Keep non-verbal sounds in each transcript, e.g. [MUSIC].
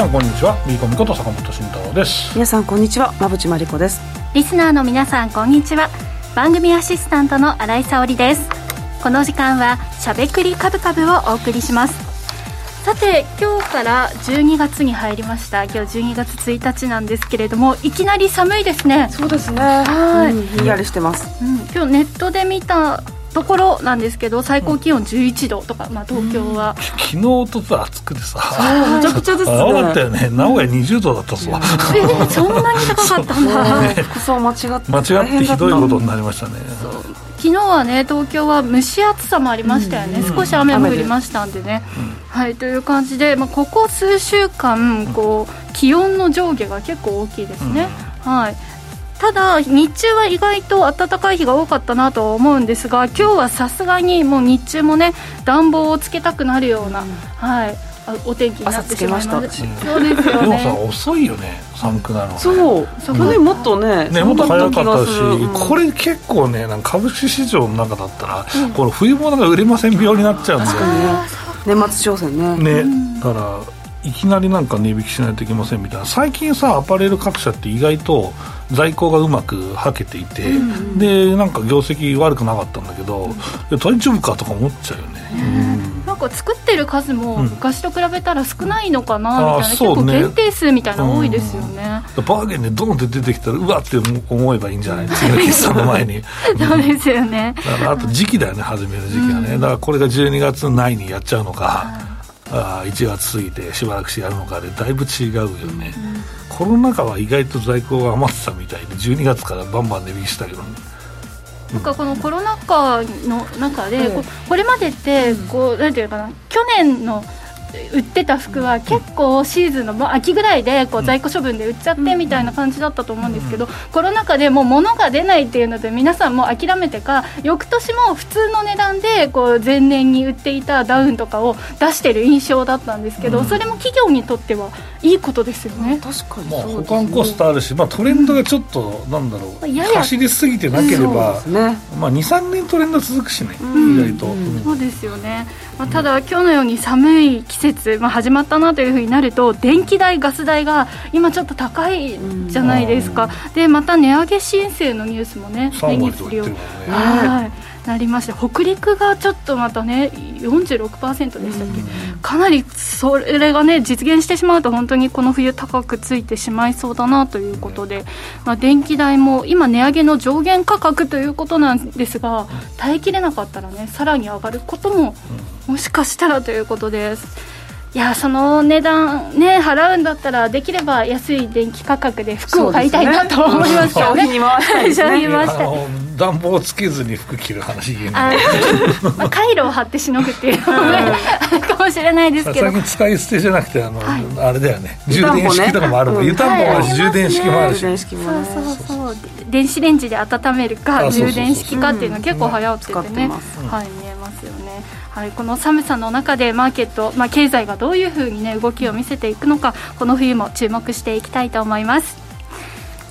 皆さんこんにちは。ビーコミこと坂本慎太郎です。皆さんこんにちは。馬淵真理子です。リスナーの皆さんこんにちは。番組アシスタントの新井沙織です。この時間はしゃべくりカブカブをお送りします。さて今日から12月に入りました。今日12月1日なんですけれどもいきなり寒いですね。そうですね。はい、うん、ひんやりしてます、うん、今日ネットで見たところなんですけど最高気温11度とか、まあ、東京は、うん、昨日とつ暑くてさ。めちゃくちゃですね。そうだったよね。名古屋20度だったっすわ、えー、そんなに高かったんだ、[LAUGHS] ね、服装間違って間違ってひどいことになりましたね。昨日はね東京は蒸し暑さもありましたよね、うん、少し雨も降りましたんでね、うん、はいという感じで、まあ、ここ数週間こう気温の上下が結構大きいですね、はいただ日中は意外と暖かい日が多かったなと思うんですが今日はさすがにもう日中もね暖房をつけたくなるような、うん、はい。お天気になってしまいました。そうですよね。でもさ遅いよね。寒くなるの、ね、そう。去年もっとねねもっと早かったし、うん、これ結構ねなんか株式市場の中だったら、うん、これ冬物が売れません病になっちゃうんだよね。年末商戦ね。ね。だからいきなりなんか値引きしないといけませんみたいな。最近さアパレル各社って意外と在庫がうまくはけていて、うん、でなんか業績悪くなかったんだけど、うん、大丈夫かとか思っちゃうよね、うん、なんか作ってる数も昔と比べたら少ないのかなみたいな、結構限定数みたいな多いですよね、バーゲンでドンって出てきたらうわって思えばいいんじゃない？次の決算の前に。そうですよね。[LAUGHS] だからあと時期だよね始める時期はね、だからこれが12月内にやっちゃうのか、あ1月過ぎてしばらくしてやるのかでだいぶ違うよね、うん、コロナ禍は意外と在庫が余ってたみたいで12月からバンバン値引きしたけど、なんかこのコロナ禍の中で、うん、これまでってこうなんていうかな去年の売ってた服は結構シーズンの秋ぐらいでこう在庫処分で売っちゃってみたいな感じだったと思うんですけど、コロナ禍でもう物が出ないっていうので皆さんも諦めてか翌年も普通の値段でこう前年に売っていたダウンとかを出してる印象だったんですけど、それも企業にとってはいいことですよね。確かに、まあ、保管コストあるし、まあ、トレンドがちょっとなんだろう、やや。走りすぎてなければ、ね。まあ、23年トレンド続くしね、意外と、そうですよね、まあ、ただ今日のように寒い季節、まあ、始まったなというふうになると電気代ガス代が今ちょっと高いじゃないですか、でまた値上げ申請のニュースもね目にするように、はいなりまして北陸がちょっとまたね46%でしたっけ、かなりそれがね実現してしまうと本当にこの冬高くついてしまいそうだなということで、まあ、電気代も今値上げの上限価格ということなんですが耐えきれなかったらねさらに上がることももしかしたらということです。いやその値段ね払うんだったらできれば安い電気価格で服を買いたいなと思いますよね。消費 [LAUGHS] に回したいですね。暖房つけずに服着る話言えないまあ、カイロを貼ってしのぐっていうのもね、あるかもしれないですけど。最近使い捨てじゃなくてあの、はい、あれだよね。充電式とかもあるもん。湯たんぽもあるし、充電式もあるし、そうそうそう。電子レンジで温めるか充電式かっていうの結構流行っててね、はい見えますよね。はい、この寒さの中でマーケット、まあ、経済がどういうふうに、ね、動きを見せていくのかこの冬も注目していきたいと思います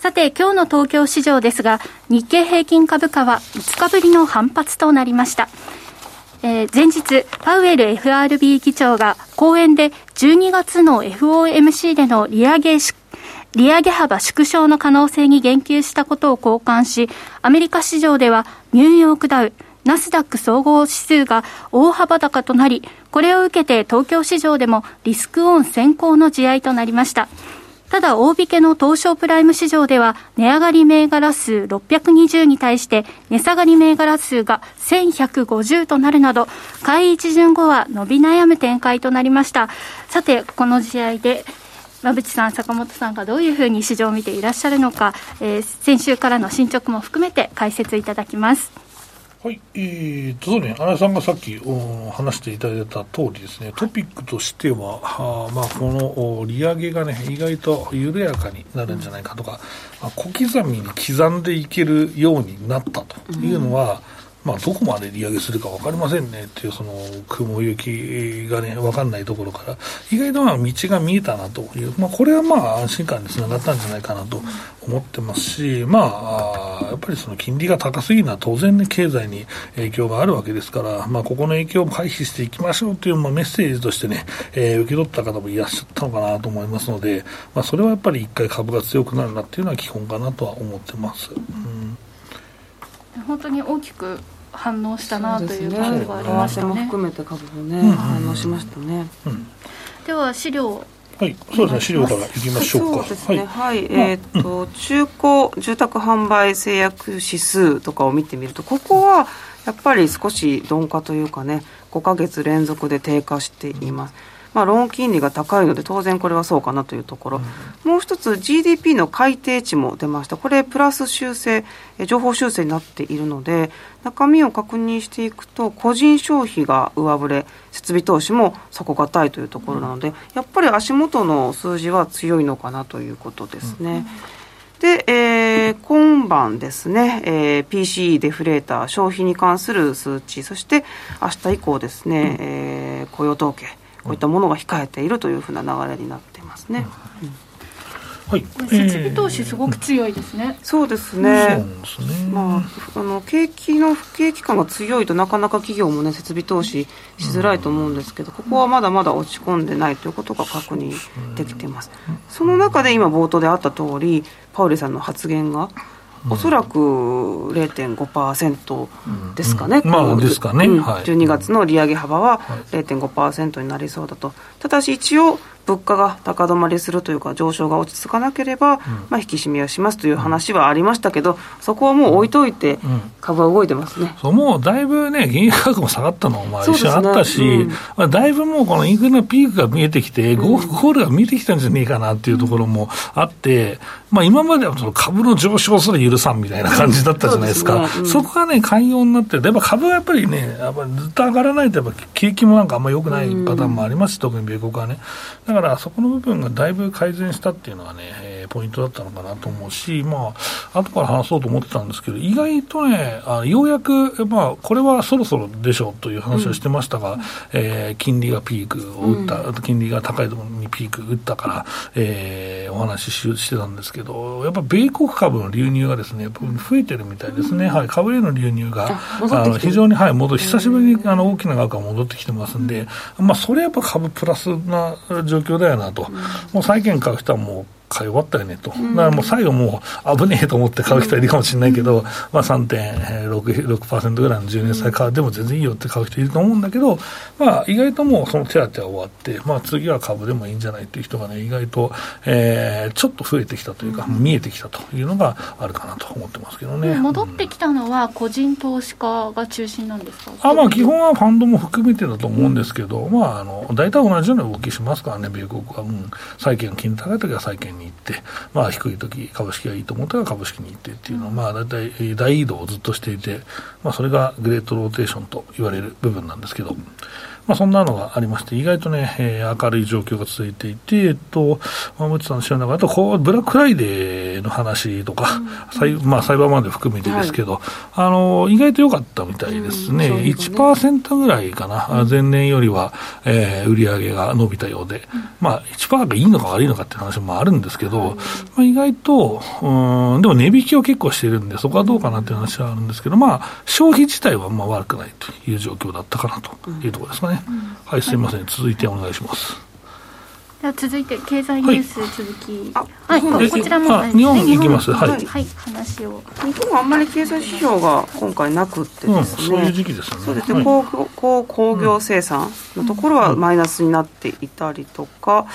さて、今日の東京市場ですが、日経平均株価は5日ぶりの反発となりました。えー、前日、パウエル FRB 議長が講演で12月の FOMC での利上げ利上げ幅縮小の可能性に言及したことを交換し、アメリカ市場ではニューヨークダウ、ナスダック総合指数が大幅高となり、これを受けて東京市場でもリスクオン先行の地合となりました。ただ、大引けの東証プライム市場では、値上がり銘柄数620に対して、値下がり銘柄数が1150となるなど、買い一巡後は伸び悩む展開となりました。さて、この試合で、馬淵さん、坂本さんがどういうふうに市場を見ていらっしゃるのか、えー、先週からの進捗も含めて解説いただきます。はい、えー、とそうね、新井さんがさっきお話していただいた通りですね、トピックとしては、あまあ、この利上げがね、意外と緩やかになるんじゃないかとか、まあ、小刻みに刻んでいけるようになったというのは、うん。まあ、どこまで利上げするか分かりませんね。っていう、その雲行きがね、分かんないところから、意外とまあ道が見えたなという、まあ、これはまあ安心感につながったんじゃないかなと思ってますし、まあ、やっぱりその金利が高すぎるのは当然ね、経済に影響があるわけですから、まあ、ここの影響を回避していきましょうという、まあ、メッセージとしてね、えー、受け取った方もいらっしゃったのかなと思いますので、まあ、それはやっぱり一回株が強くなるなっていうのは基本かなとは思ってます。うん。本当に大きく反応したなという感じがありましたね。も含めて株もね、うん、反応しましたね。うん、では資料はい、そうですね、資料からいきましょうか。そうですね、はい、はい、えっ、ー、と、中古住宅販売制約指数とかを見てみると、ここはやっぱり少し鈍化というかね、5か月連続で低下しています。まあ、ローン金利が高いので当然これはそうかなというところ、うん、もう一つ GDP の改定値も出ました。これプラス修正情報修正になっているので中身を確認していくと個人消費が上振れ設備投資も底堅いというところなので、やっぱり足元の数字は強いのかなということですね。うん、で、えー、今晩ですね、えー、PCE デフレーター、消費に関する数値、そして明日以降ですね、えー、雇用統計、こういったものが控えているというふうな流れになっていますね。うんはい、設備投資すごく強いですね。そうですね。まああの景気の不景気感が強いとなかなか企業もね設備投資しづらいと思うんですけど、ここはまだまだ落ち込んでないということが確認できています。その中で今冒頭であった通り、パウリさんの発言が。おそらく0.5%ですかね、うん、まあですかね、うん、12月の利上げ幅は0.5%になりそうだと、ただし一応、物価が高止まりするというか、上昇が落ち着かなければ、うん、まあ、引き締めをしますという話はありましたけど、そこはもう置いといて、株は動いてますね、そうもうだいぶね、原油価格も下がったのも、一緒あったし、ねまあ、だいぶもうこのインフレのピークが見えてきて、ゴールが見えてきたんじゃねえかなっていうところもあって、まあ、今まではその株の上昇すら許さんみたいな感じだったじゃないですか、そ、ねうん、そこがね、寛容になってやっぱ株はやっぱりね、やっぱずっと上がらないと、やっぱ景気もなんかあんま良くないパターンもありますし、うん、特に米国はね。だからそこの部分がだいぶ改善したっていうのはね、えー、ポイントだったのかなと思うし、まあ後から話そうと思ってたんですけど、意外とね、あようやく、まあ、これはそろそろでしょうという話をしてましたが、うん、えー、金利がピークを打った、うん、金利が高いところにピーク打ったから、えー、お話ししてたんですけど、やっぱ米国株の流入がですね、増えてるみたいですね、はい、株への流入が、あの非常に、はい、戻久しぶりにあの大きな額が戻ってきてますんで、まあ、それやっぱ株プラスな状況だよなと、もう債券買う人はもう買い終わったよねと、だからもう最後もう危ねえと思って買う人はいるかもしれないけど、まあ、3.6%ぐらいの10年債買っても全然いいよって買う人いると思うんだけど、まあ、意外ともうその手当は終わって、まあ、次は株でもいいんじゃないっていう人がね、意外と、えー、ちょっと増えてきたというか、見えてきたというのがあるかなと思ってますけどね。戻ってきたのは、個人投資家が中心なんですか、あまあ、基本はファンドも含めてだと思うんですけど、まあ、あの大体同じような動きしますからね、米国は。うん、債券、金利高い時は債券に行って、まあ、低い時株式がいいと思ったら株式に行ってっていうのは、まあ、大体大移動をずっとしていて、まあ、それがグレートローテーションと言われる部分なんですけど、まあ、そんなのがありまして、意外とね、えー、明るい状況が続いていて、えっと、馬渕さんの知らなかった、こう、ブラックフライデーの話とか、うん、まあ、サイバーマンデー含めてですけど、はい、あの、意外と良かったみたいですね。うん、ね。1%ぐらいかな、前年よりは、えー、売り上げが伸びたようで、うん、まあ、1%がいいのか悪いのかっていう話もあるんですけど、まあ、意外と、うん、でも値引きを結構しているんで、そこはどうかなっていう話はあるんですけど、まあ、消費自体はまあ悪くないという状況だったかなというところですかね。はい、すみません、続いてお願いします。では続いて経済ニュース続き、はい、はい、こちらも日本行きます。はい、はい、話を。日本はあんまり経済指標が今回なくてですね、そういう時期ですね。そうですね、工工工業生産のところはマイナスになっていたりとか、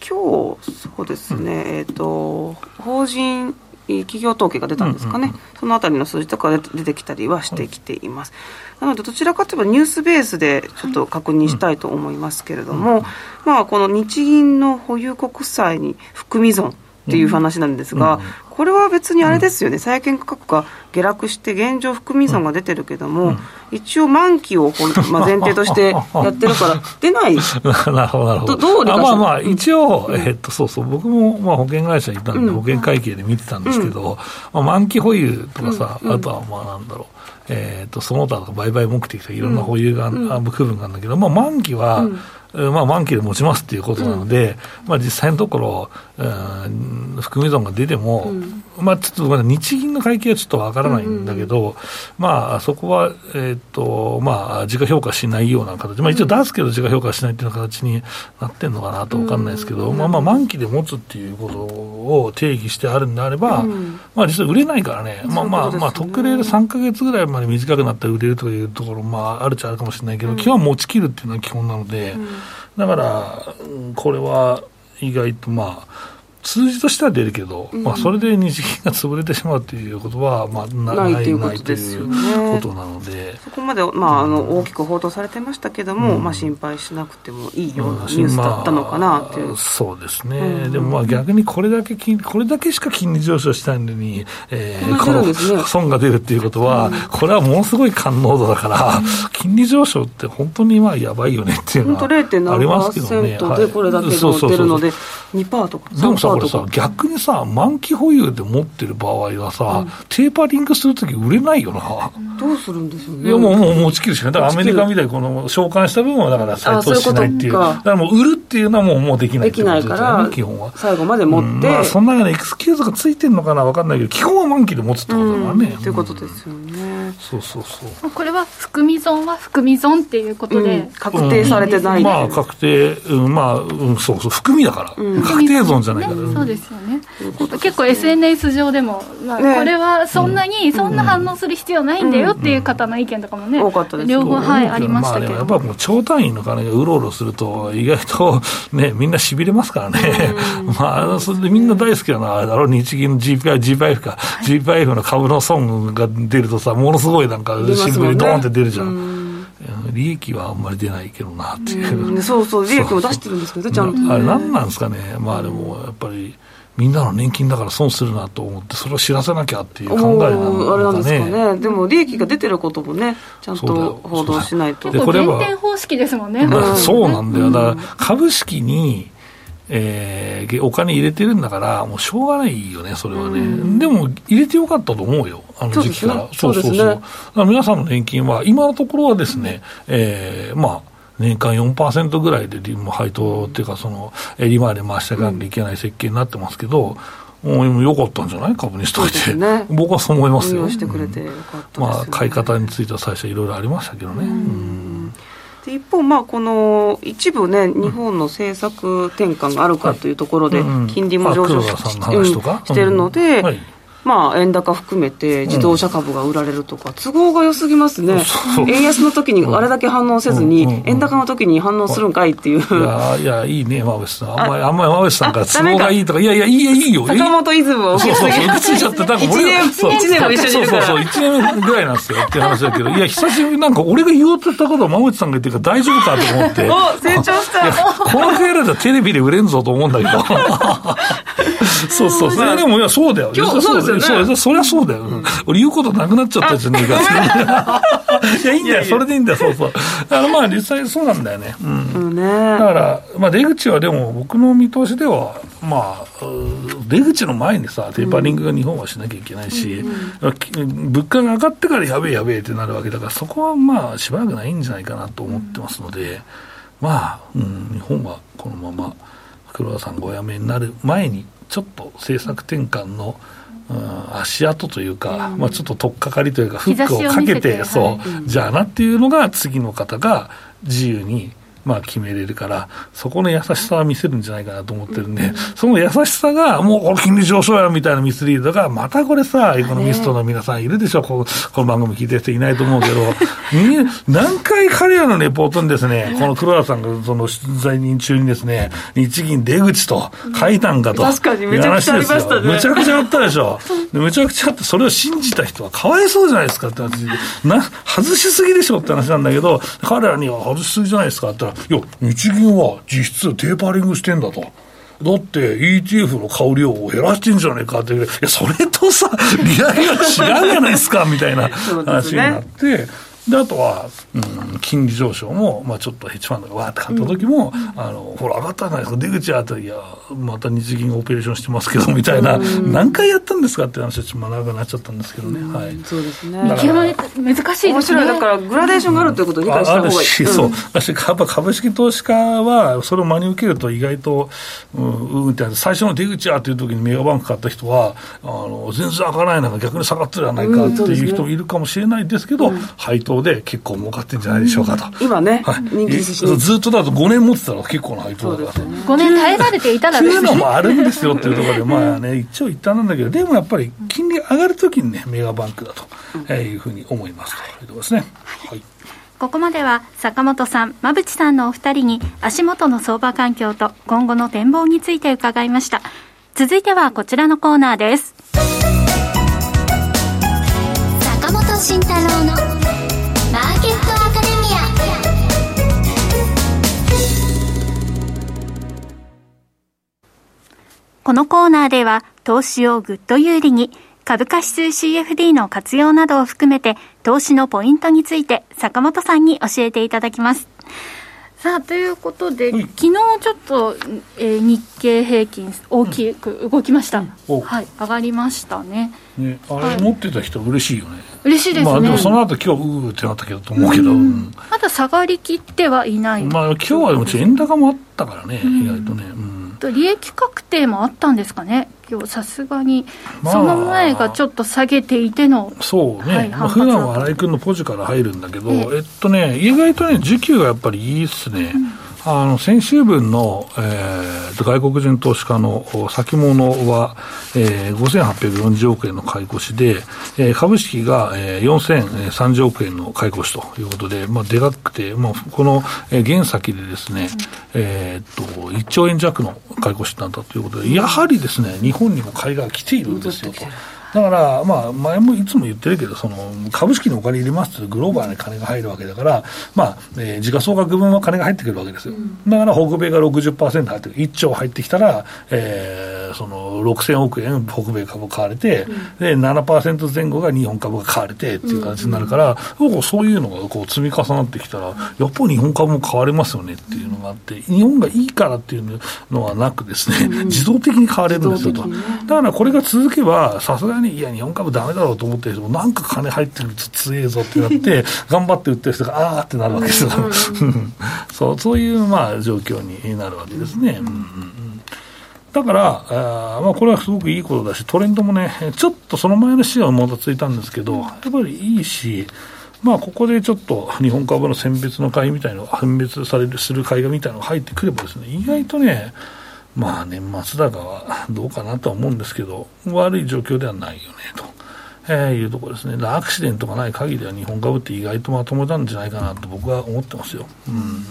今日そうですね、うん、えっ、ー、と法人企業統計が出たんですかね、うんうんうん、そのあたりの数字とか出てきたりはしてきています、なのでどちらかといえばニュースベースでちょっと確認したいと思いますけれども、まあ、この日銀の保有国債に含み損っていう話なんですが、これは別にあれですよね、債券価格が下落して、現状、含み損が出てるけども、一応、満期を、[LAUGHS] まあ、前提としてやってるから、出ない、[LAUGHS] なるほど、なるほど、どう理解まあまあ、一応、えー、っとそうそう、僕もまあ保険会社にいたんで、保険会計で見てたんですけど、まあ、満期保有とかさ、あとはまあなんだろう。えーと、その他とか売買目的とかいろんな保有が、うん、部分があるんだけど、まあ、満期は、うんまあ、満期で持ちますっていうことなので、うん、まあ、実際のところ、うん、含み損が出ても、うん、まあ、ちょっとまだ日銀の会計はちょっとわからないんだけど、うんうん、まあ、そこは、えー、っと、まあ、自家評価しないような形、まあ、一応出すけど自家評価しないっていう形になってるのかなとわかんないですけど、まあ、まあ、満期で持つっていうことを定義してあるんであれば、まあ、実際売れないからね、まあまあ、まあ、特例で3か月ぐらいまで短くなったら売れるというところ、まあ、あるっちゃあるかもしれないけど、基本持ちきるっていうのは基本なので、だから、これは意外とまあ、数字としては出るけど、うん、まあ、それで日銀が潰れてしまうということは、まあ、ないないということですよね。ことなのでそこまで、まあ、あの大きく報道されてましたけども、うん、まあ、心配しなくてもいいようなニュースだったのかなという、まあ、そうですね、うん、でもまあ逆にこれだけこれだけしか金利上昇したいのに、えー、この損が出るっていうことは、これはものすごい感濃度だから、金利上昇って本当にまあやばいよねっていうのはありますけどね。でこれだけ出るので、2%とかでもさ、これさ、逆にさ、満期保有で持ってる場合はさ、うん、テーパリングするとき売れないよな。どうするんですよね。いや、もう、もう持ちきるしかない。だからアメリカみたいにこの償還した分は、だから再投資しないっていう。ううだからもう売るっていうのはもうもうできないできないから、基本は。最後まで持って。うん、まあ、そんなようなエクスキューズがついてるのかなわかんないけど、基本は満期で持つってことだからね。と、いうことですよね。そうそうそう。これは含み損は含み損っていうことで。確定されてない、まあ、確定、うん、まあ、うん、そうそう、含みだから。確定損じゃないから。そうですよね。結構 SNS 上でも、まあ、これはそんなに、そんな反応する必要ないんだよっていう方の意見とかもね、多かったです両方、はい、ありましたけど。やっぱもう超単位の金がうろうろすると、意外と [LAUGHS] ね、みんなしびれますからね。まあ、それでみんな大好きなのは、あれだろ、日銀の GPI、GPIF か、GPIF の株の損が出るとさ、ものすごいなんか、新聞にドーンって出るじゃん。利益はあんまり出ないけどなっていう、うそうそう、利益を出してるんですけど、ちゃんと。あれ、なんなんですかね、まあでもやっぱり。みんなの年金だから損するなと思って、それを知らせなきゃっていう考えなのか、ね、あれなんですかね、でも利益が出てることもね、ちゃんと報道しないと。結構減点方式ですもんね。まあ、そうなんだよ、だから株式に、えー、お金入れてるんだから、もうしょうがないよね、それはね、でも入れてよかったと思うよ、あの時期から。そうそうそうそう、皆さんの年金は、今のところはですね、えー、まあ、年間4%ぐらいで配当っていうか、その利回り回していかなきゃいけない設計になってますけど、もうよかったんじゃない？株にしといて、ね、僕はそう思いますよ。してくれてよかった、ね、まあ、買い方については最初いろいろありましたけどね。で一方、まあ、この一部ね、日本の政策転換があるかというところで、金利も上昇しているので、はいまあ、円高含めて自動車株が売られるとか、都合が良すぎますね、円安の時にあれだけ反応せずに、円高の時に反応するんかいっていう。いや、いや、いいね、馬渕さん。あんまり、あんまり馬渕さんから都合がいいとか、いやいや、いいいいよ。坂本イズムをそうそうそう、ついちゃって、なんか俺が、1年も一緒にいるから。そうそうそう、1年ぐらいなんですよっていう話だけど、いや、久しぶりなんか俺が言おうとしたことを馬渕さんが言ってるから大丈夫かと思って。お、成長した。このくらいだったらテレビで売れんぞと思うんだけど。[LAUGHS] そうそう、それでも、いや、そうだよ。そうですよね。そりゃそうだよ。俺言うことなくなっちゃったじゃねえか。[LAUGHS] いや、いいんだよ。それでいいんだよ。そうそう。だからまあ実際そうなんだよね。うん。だから、まあ出口はでも僕の見通しでは、まあ、出口の前にさ、テーパリングが日本はしなきゃいけないし、物価が上がってからやべえやべえってなるわけだから、そこはまあしばらくないんじゃないかなと思ってますので、まあ、うん、日本はこのまま黒田さんがお辞めになる前に、ちょっと政策転換の、うん、足跡というか、うん、まあ、ちょっと取っかかりというか、フックをかけて、そう、はい、じゃあなっていうのが、次の方が自由に、まあ、決めれるから、そこの優しさは見せるんじゃないかなと思ってるんで、その優しさが、もうこれ金利上昇やみたいなミスリードが、またこれさ、エコノミストの皆さんいるでしょ、ここの番組聞いてる人いないと思うけど、何回彼らのレポートにですね、この黒田さんがその取材人中にですね、日銀出口と書いたんかと。確かにめちゃくちゃありましたね。むちゃくちゃあったでしょ。むちゃくちゃあって、それを信じた人はかわいそうじゃないですかって話な、外しすぎでしょって話なんだけど、彼らには外しすぎじゃないですかって言ったら、いや、日銀は実質テーパリングしてんだと。だって ETF の買う量を減らしてんじゃねえかって、いや、それとさ、利上げが違うじゃないですか、みたいな話になって、で、あとは、うん、金利上昇も、まあ、ちょっとヘッジファンドがわーって買った時も、うん、あの、ほら、上がったじゃないですか、出口あたり、いや、また日銀がオペレーションしてますけど、みたいな、うん、何回やったんですかって話はちょっと長くなっちゃったんですけどね。はい。そうですね。見極め難しいですね。面白い。だから、グラデーションがあるということを理解した方がいい。あるし、そう。私、やっぱ株式投資家は、それを真に受けると意外と、うん、うんって最初の出口やっていう時にメガバンク買った人は、あの、全然上がらないのが逆に下がってるじゃないかっていう人もいるかもしれないですけど、配当で結構儲かってんじゃないでしょうかと。今ね、はい、人気ずっとだと5年持ってたら結構な配当だから。5年耐えられていたらですね。いうのもあるんですよっていうところで、まあね、一応一旦なんだけど、でもやっぱり金利上がるときにね、メガバンクだと、えいうふうに思いますというところですね。はい。ここまでは坂本さん、馬淵さんのお二人に足元の相場環境と今後の展望について伺いました。続いてはこちらのコーナーです。坂本慎太郎のこのコーナーでは投資をぐっと有利に株価指数 CFD の活用などを含めて投資のポイントについて坂本さんに教えていただきます。さあということで、うん、昨日ちょっと、えー、日経平均大きく動きました、うん、はい上がりましたね。ねあれ、持ってた人嬉しいよね。嬉しいですね、まあ、でもその後今日うーってなったけどと思うけど、うん、まだ下がりきってはいない。まあ今日はもちろん円高もあったからね、意外とね、うんと利益確定もあったんですかね、今日さすがに、まあ、その前がちょっと下げていての、そうね、はいまあ、普段は新井君のポジから入るんだけど、えっとね、意外とね、需給がやっぱりいいっすね。うんあの先週分の、えー、外国人投資家の先物は、えー、5840億円の買い越しで、えー、株式が、えー、4030億円の買い越しということで、まあ、でかくて、まあ、この、えー、現先でですね、えー、っと1兆円弱の買い越しになったということで、やはりですね日本にも買いが来ているんですよと。だから、まあ、前もいつも言ってるけど、その株式にお金入れますと、グローバルに金が入るわけだから、まあえー、時価総額分は金が入ってくるわけですよ。だから、北米が60%入ってくる、1兆入ってきたら、えー、その6000億円、北米株買われて、うん、で7%前後が日本株が買われてっていう形になるから、うん、そういうのがこう積み重なってきたら、やっぱり日本株も買われますよねっていうのがあって、日本がいいからっていうのはなくですね、うん、自動的に買われるんですよと。ね、だからこれが続けば、さすがに、いや、日本株だめだろうと思ってる人も、なんか金入ってると強えぞってなって、[LAUGHS] 頑張って売ってる人が、ああってなるわけですよ。[LAUGHS] そうそういう、まあ、状況になるわけですね。うんうんだから、あまあ、これはすごくいいことだし、トレンドもね、ちょっとその前の週はもたついたんですけど、やっぱりいいし、まあ、ここでちょっと日本株の選別の買いみたいなのが、分別される、する買いがみたいなのが入ってくればですね、意外とね、まあ年末高はどうかなとは思うんですけど、悪い状況ではないよねと。えー、いうところですね、アクシデントがない限りは日本株って意外とまともなんじゃないかなと僕は思ってますよ。うん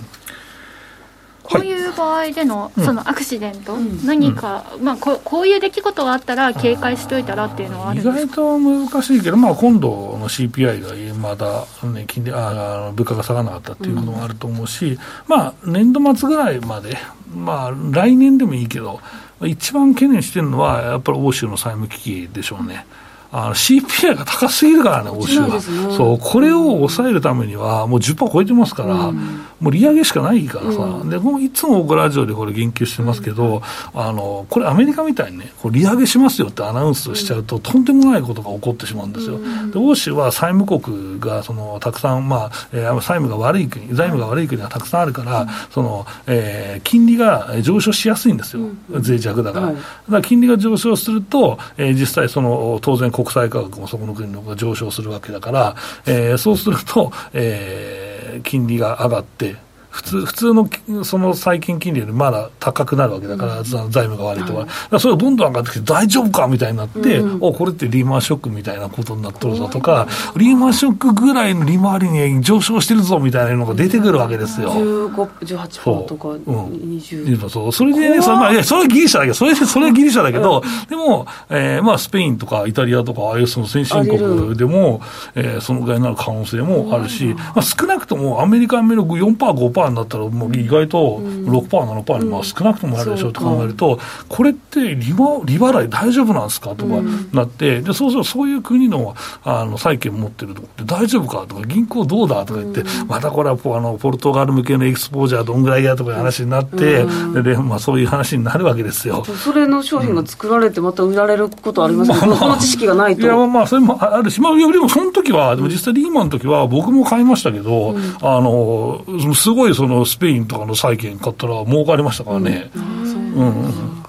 こういう場合でのそのアクシデント、うん、何か、うん、まあこ、こういう出来事があったら、警戒しといたらっていうのはあるんです意外と難しいけど、まあ、今度の CPI がまだ、ね、金利あ物価が下がらなかったっていうこともあると思うし、うん、まあ、年度末ぐらいまで、[LAUGHS] まあ、来年でもいいけど、一番懸念してるのは、やっぱり欧州の債務危機でしょうね。あの CPI が高すぎるからね、欧州は、ね、そうこれを抑えるためには、もう10%超えてますから、うん、もう利上げしかないからさ、うん、でもいつも僕、ラジオでこれ、言及してますけど、うん、あのこれ、アメリカみたいにね、こう利上げしますよってアナウンスをしちゃうと、とんでもないことが起こってしまうんですよ。で欧州は債務国がそのたくさん、まあえー、債務が悪い国、財務が悪い国がたくさんあるから、そのえー、金利が上昇しやすいんですよ、脆弱だから。だから金利が上昇すると、えー、実際その、当然、国際価格もそこの国のが上昇するわけだから、えー、そうすると、えー、金利が上がって、普通普通のその債券金利よりまだ高くなるわけだから、うん、財務が悪いとか、はい、それがどんどん上がってきて、大丈夫かみたいになって、うん、おこれってリーマンショックみたいなことになっとるぞとか、リーマンショックぐらいの利回りに上昇してるぞみたいなのが出てくるわけですよ。15、18%とか20、う。ん、そう、それでね、それ,、まあ、いやそれはギリシャだけど、それそれはギリシャだけど、でも、えーまあ、スペインとかイタリアとか、ああいうその先進国でも、えー、そのぐらいになる可能性もあるし、まあ、少なくともアメリカ、アメリカ4%、5%になったら、もう意外と6%、7%にまあ少なくともあるでしょうと考えると、これって利利払い大丈夫なんですかとかなって、でそうするとそういう国のあの債券持ってるとこって大丈夫かとか、銀行どうだとか言って、またこれはあのポルトガル向けのエクスポージャーどんぐらいやとかいう話になって、でまあ、そういう話になるわけですよ。それの商品が作られて、また売られることありますけど、まあ、この知識がないと。いや、まあ、それもあるし、まあ、でもその時は、でも実際リーマンの時は、僕も買いましたけど、うん、あの、すごいそのスペインとかの債券買ったら儲かりましたからね。うん、うん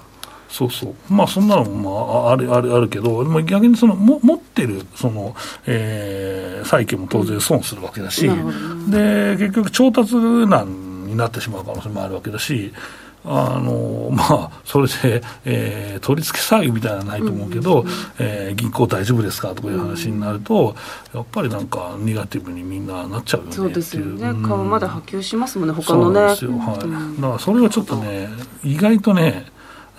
そうそう、まあ、そんなのも、まあ、あるあるあるけど、逆にそのも持ってるその、えー、債券も当然損するわけだし、で結局、調達難になってしまう可能性もあるわけだし、あのまあ、それで、えー、取り付け騒ぎみたいなのはないと思うけど、うん、えー、銀行大丈夫ですかとかいう話になると、うん、やっぱりなんか、ネガティブにみんななっちゃうよねそうですよね、うん、まだ波及しますもんね、他のね。そうですよ、はい、だからそれはちょっとね、意外とね、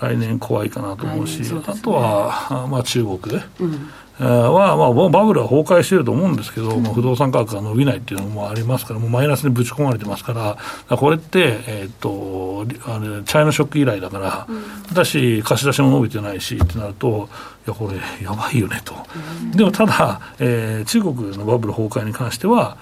来年怖いかなと思うし、うね、あとは、まあ、中国。うんは、まあ、バブルは崩壊してると思うんですけど、まあ、不動産価格が伸びないっていうのもありますから、もうマイナスにぶち込まれてますから、これって、えー、っとあれ、チャイナショック以来だから、うん、だし、貸し出しも伸びてないしってなると、いや、これ、やばいよねと。うん、でもただ、えー、中国のバブル崩壊に関しては、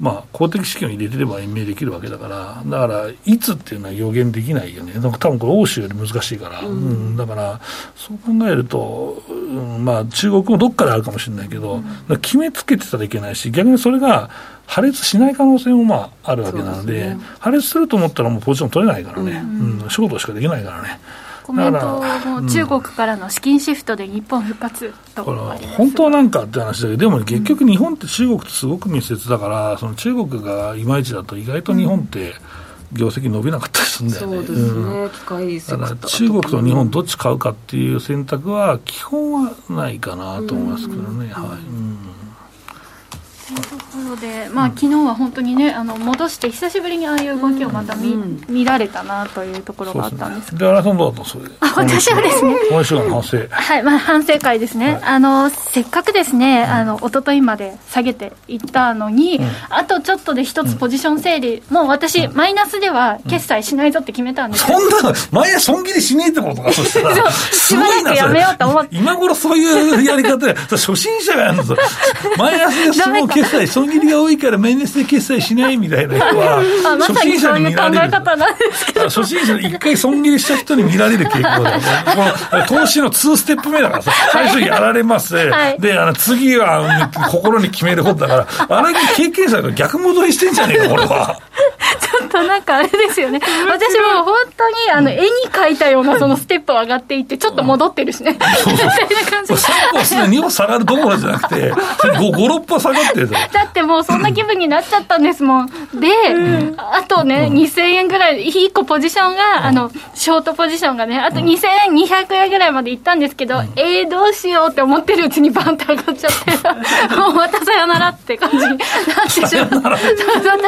まあ、公的資金を入れてれば延命できるわけだから、だから、いつっていうのは予言できないよね、多分これ、欧州より難しいから、うん、うん、だから、そう考えると、うん、まあ、中国もどっかであるかもしれないけど、うん、決めつけてたらいけないし、逆にそれが破裂しない可能性もまああるわけなので、でね、破裂すると思ったら、もうポジション取れないからね、うん、ショートしかできないからね。コメントも中国からの資金シフトで日本復活と本当はなんかって話だけど、でも結局、日本って中国とすごく密接だから、その中国がいまいちだと、意外と日本って。業績伸びなかったりするんだよね。そうですね、うん、機械だから中国と日本どっち買うかっていう選択は基本はないかなと思いますけどね。はい。うんというところで、まあ、昨日は本当にね、あの戻して、久しぶりにああいう動きをまた見,、見られたなというところがあったんです。で、ね、荒井さんどうだったそれ。あ私はですね、今週の反省。はい、まあ、反省会ですね、はい、あのせっかくですね、あの一昨日まで下げていったのに、うん、あとちょっとで一つポジション整理、もう私、マイナスでは決済しないぞって決めたんです。そんな、マイナス損切りしねえってことか、そしたら。しばらくやめようと思って。今頃そういうやり方で、[LAUGHS] 初心者がやるんですよ。マイナスで決済、損切りが多いから面接で決済しないみたいな人は、初心者に見られる。初心者で一回損切りした人に見られる傾向だよね。[LAUGHS] この投資の2ステップ目だからさ、最初やられます。はい、で、あの次は心に決めることだから、あれ経験者が逆戻りしてんじゃねえか、これは。[LAUGHS] ちょっとなんかあれですよね。私も本当にあの絵に描いたようなそのステップを上がっていって、ちょっと戻ってるしね。みたいな感じ。3歩すでに2歩下がるどころじゃなくて、5、5、6歩下がってるだってもうそんな気分になっちゃったんですもん。で、あとね、2000円ぐらい、1個ポジションが、あの、ショートポジションがね、あと2200円ぐらいまでいったんですけど、えー、どうしようって思ってるうちにバンって上がっちゃって、[LAUGHS] もうまたさよならって感じになってしまった。また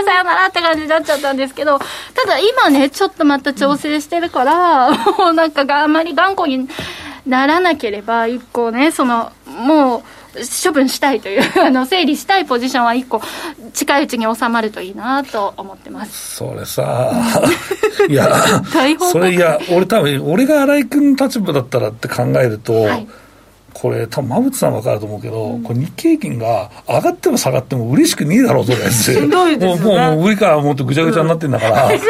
さよならって感じになっちゃったんですけど、ただ今ね、ちょっとまた調整してるから、もうなんかがあんまり頑固にならなければ、一個ね、その、もう、処分したいという [LAUGHS] あの整理したいポジションは1個近いうちに収まるといいなと思ってますそれさ [LAUGHS] いやそれいや俺多分俺が新井君の立場だったらって考えると、はいこれ、多分馬渕さん分かると思うけど、うん、これ日経平均が上がっても下がっても嬉しくねえだろう、それって。しんどいです、ね、もう、もう、上からもっとぐちゃぐちゃになってんだから、うん、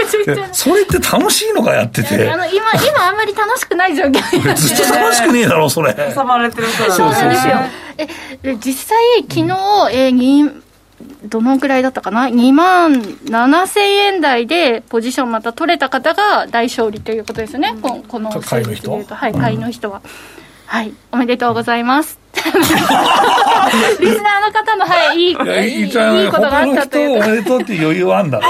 それって楽しいのかやってて。あの、今、今あんまり楽しくない状況 [LAUGHS] ずっと楽しくねえだろ、それ。挟まれてるから。そうなんですよ。え、実際、昨日、えー、どのぐらいだったかな、2万7000円台でポジションまた取れた方が大勝利ということですよね、うん、ここの買いの人。はい、買いの人は。はい、おめでとうございます。[LAUGHS] リスナーの方の、はい、いい、いいいいことがあったというおめでとうって余裕あんだ。いや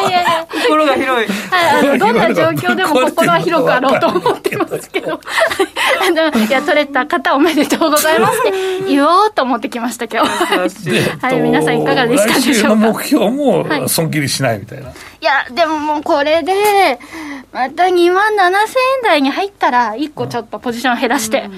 いやいや。心が広い。はい、あの、どんな状況でも心は広くあろうと思ってますけど。[LAUGHS] あの、いや、取れた方おめでとうございますって [LAUGHS] 言おうと思ってきました、今日。はい、皆さんいかがでしたでしょうか。目標も損切りしないみたいな。いや、でももうこれで、また2万7000円台に入ったら、1個ちょっとポジション減らして、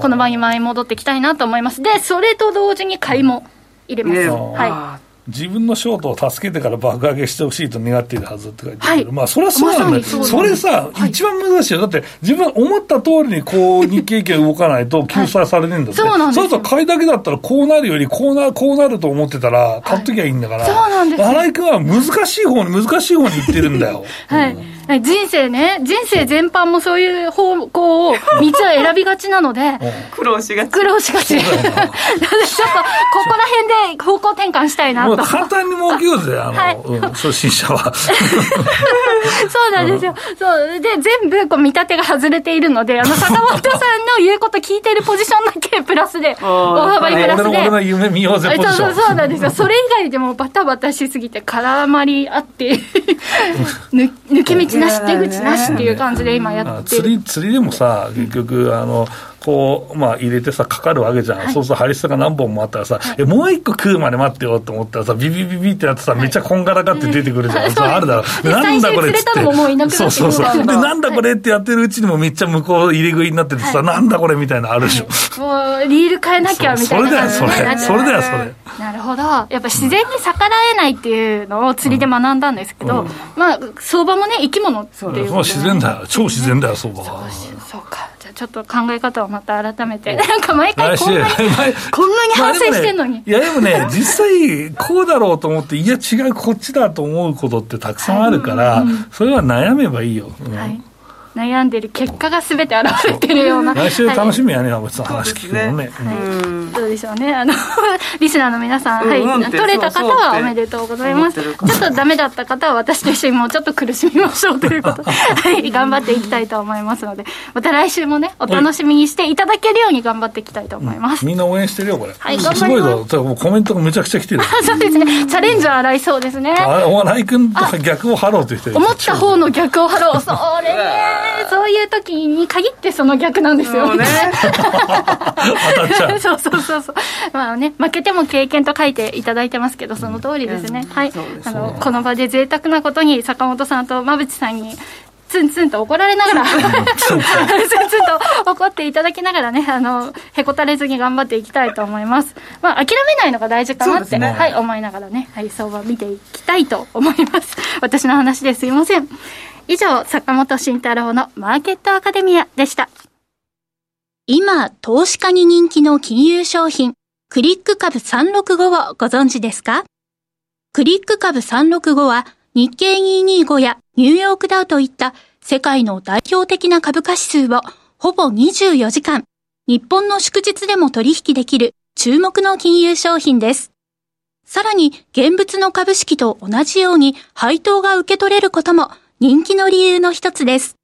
この場に前戻ってきたいなと思います。で、それと同時に買いも入れます。はい。自分のショートを助けてから爆上げしてほしいと願っているはずって書いてあるけど、はい、まあそれはそうなんだよ、ま、それさ、はい、一番難しいよ、だって自分思った通りにこう日経平均動かないと救済されねえんだって、はい、そうなんですそうすると買いだけだったらこうなるよりこうなこうなると思ってたら買っときゃいいんだから、はい、そうなんです新井君は難しい方に難しい方に行ってるんだよ。はい、うん人生ね、人生全般もそういう方向を、道を選びがちなので、苦労しがち。苦労しがち。[LAUGHS] ちょっと、ここら辺で方向転換したいなと。簡単に儲けようぜ、あの、はいうん、初心者は。[LAUGHS] そうなんですよ。そう。で、全部、こう、見立てが外れているので、あの、坂本さんの言うこと聞いてるポジションだけプラスで、[LAUGHS] 大幅にプラスで。俺の夢見ようぜ、そうそうそうなんですよ。それ以外でもバタバタしすぎて絡まりあって、[LAUGHS] 抜け道なし、出口なしっていう感じで今やって釣り釣りでもさ、結局、あの、こう、まあ入れてさ、かかるわけじゃん。はい、そうするとハリスが何本もあったらさ、はい、え、もう一個食うまで待ってよと思ったらさ、ビビビビってやってさ、めっちゃこんがらがって出てくるじゃん。[LAUGHS] はい、そうあるだろ。なんだこれっつって。そうそうそう。で、なんだこれってやってるうちにもめっちゃ向こう入れ食いになっててさ、なんだこれみたいなあるでしょ。もう、リール変えなきゃみたいな。それだよ、それ。それだよ、それ。なるほど。やっぱ自然に逆らえないっていうのを釣りで学んだんですけど、まあ、相場もね、生き物っていう自然だよ。超自然だよ、相場は。そうか。じゃあちょっと考え方をまた改めて。なんか毎回こんなに、[LAUGHS] こんなに反省してんのに。いやでもね、実際こうだろうと思って、いや違う、こっちだと思うことってたくさんあるから、それは悩めばいいよ。はい悩んでる結果がすべて現れてるような。来週楽しみやね、山、は、さん。話聞くのね、はい、どうでしょうね。あの [LAUGHS] リスナーの皆さん、はい、取れた方はおめでとうございます。ちょっとダメだった方は私と一緒にもうちょっと苦しみましょうということで、[LAUGHS] はい、頑張っていきたいと思いますのでまた来週もねお楽しみにしていただけるように頑張っていきたいと思います、みんな応援してるよこれ。はいす。すごいぞ。コメントがめちゃくちゃ来てる。[LAUGHS] そうですね。チャレンジャー洗いそうですね。あお笑い君と逆を張ろうとしてる。思った方の逆を張ろう。それねそういう時時に限ってその逆なんですよね。[LAUGHS] そうそうそうそう。まあね、負けても経験と書いていただいてますけど、その通りですね。うん、はい。あの、この場で贅沢なことに坂本さんと馬淵さんにツンツンと怒られながらツンツンと怒っていただきながらね、あの、へこたれずに頑張っていきたいと思います。まあ、諦めないのが大事かなって、ね、はい、思いながらね、はい、相場見ていきたいと思います。私の話ですいません。以上、坂本慎太郎のマーケットアカデミアでした。今、投資家に人気の金融商品、クリック株365をご存知ですか？クリック株365は日経225やニューヨークダウといった世界の代表的な株価指数をほぼ24時間、日本の祝日でも取引できる注目の金融商品です。さらに現物の株式と同じように配当が受け取れることも人気の理由の一つです。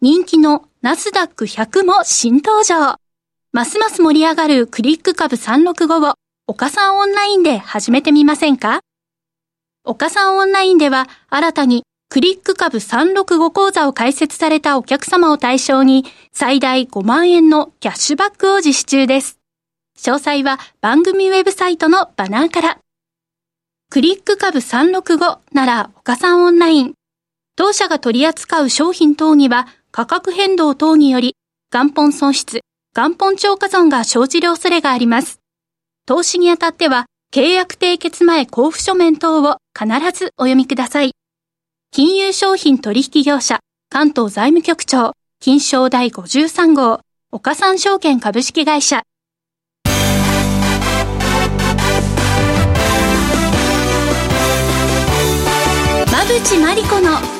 人気のナスダック100も新登場。ますます盛り上がるクリック株365を岡さんオンラインで始めてみませんか？岡さんオンラインでは新たにクリック株365講座を開設されたお客様を対象に最大5万円のキャッシュバックを実施中です。詳細は番組ウェブサイトのバナーから。クリック株365なら岡さんオンライン。当社が取り扱う商品等には価格変動等により元本損失、元本超過損が生じる恐れがあります。投資にあたっては契約締結前交付書面等を必ずお読みください。金融商品取引業者関東財務局長金賞第53号岡三証券株式会社馬淵真理子の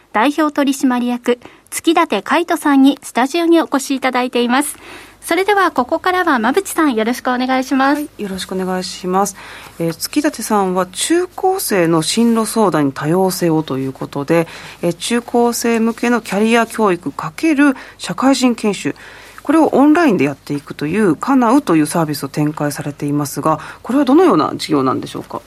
代表取締役月立海人さんにスタジオにお越しいただいています。それではここからは馬淵さんよろしくお願いします、はい、よろしくお願いします、えー、月立さんは中高生の進路相談に多様性をということで、えー、中高生向けのキャリア教育×社会人研修。これをオンラインでやっていくというカナウというサービスを展開されていますがこれはどのような事業なんでしょうか？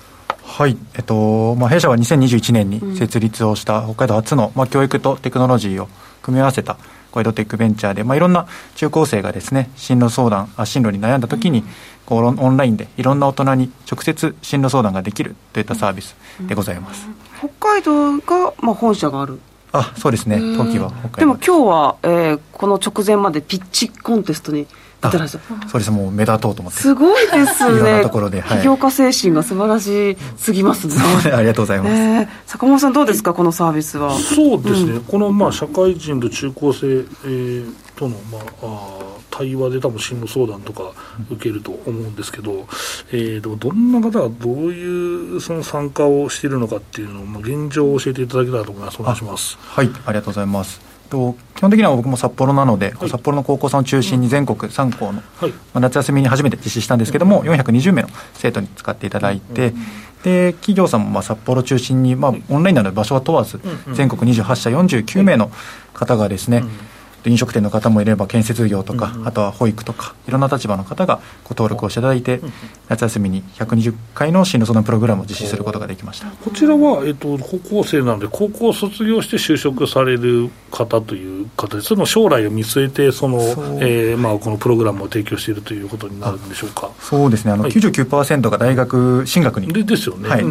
はい、えっとまあ、弊社は2021年に設立をした北海道初の、まあ、教育とテクノロジーを組み合わせた小江戸テックベンチャーで、まあ、いろんな中高生がですね進路相談あ進路に悩んだ時に、こうオンラインでいろんな大人に直接進路相談ができるといったサービスでございます、北海道が、まあ、本社があるあそうですね。冬季は北海道。でも今日は、えー、この直前までピッチコンテストに出てらっしゃるそうです。もう目立とうと思って。すごいですね。いろんなところで、はい、起業家精神が素晴らしすぎますね。[LAUGHS] ありがとうございます、え。ー、坂本さんどうですかこのサービスは？そうですね、うん、このまあ社会人と中高生、えー、とのまああ対話で多分進路相談とか受けると思うんですけど、えー、でもどんな方がどういうその参加をしているのかっていうのを、まあ、現状を教えていただけたらと思います。お願いします。はい、ありがとうございます。と基本的には僕も札幌なので、はい、札幌の高校さんを中心に全国3校の、はい、まあ、夏休みに初めて実施したんですけども、うん、420名の生徒に使っていただいて、うん、で企業さんもまあ札幌中心に、まあ、オンラインなので場所は問わず、全国28社49名の方がですね、うん飲食店の方もいれば建設業とか、うんうん、あとは保育とかいろんな立場の方がご登録をしていただいて、夏休みに120回の進路相談プログラムを実施することができました。こちらは、えっと、高校生なので高校を卒業して就職される方という方でその将来を見据えてそのえー、まあ、このプログラムを提供しているということになるんでしょうか。そうですね。あの、はい、99%が大学進学に。でですよね、はい、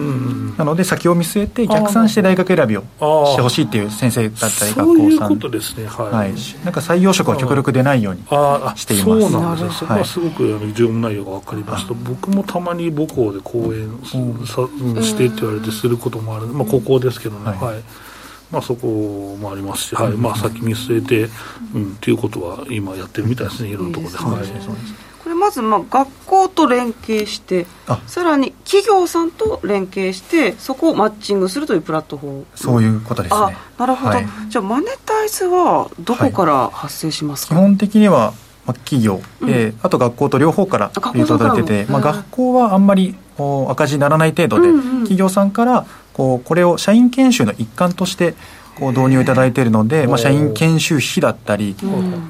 なので先を見据えて逆算して大学選びをしてほしいっていう先生だったり学校さん。そういうことですね。はい、はいなんか採用職は極力出ないようにしています。そうなんですね、そこはすごく重要内容が分かりました、僕もたまに母校で講演さ、してって言われてすることもある、まあ、高校ですけどね、はい。まあ、そこもありますし、はい。まあ、先見据えて、うん、っていうことは今やってるみたいですね。いろんなところで。はいまずまあ学校と連携してさらに企業さんと連携してそこをマッチングするというプラットフォーム。そういうことですね。なるほど、はい、じゃあマネタイズはどこから発生しますか、はい、基本的にはまあ、企業、うん、えー、あと学校と両方から。いうといただいてて、まあ、学校はあんまり赤字にならない程度で、うんうん、企業さんからこうこれを社員研修の一環としてこう導入いただいているので、まあ、社員研修費だったり、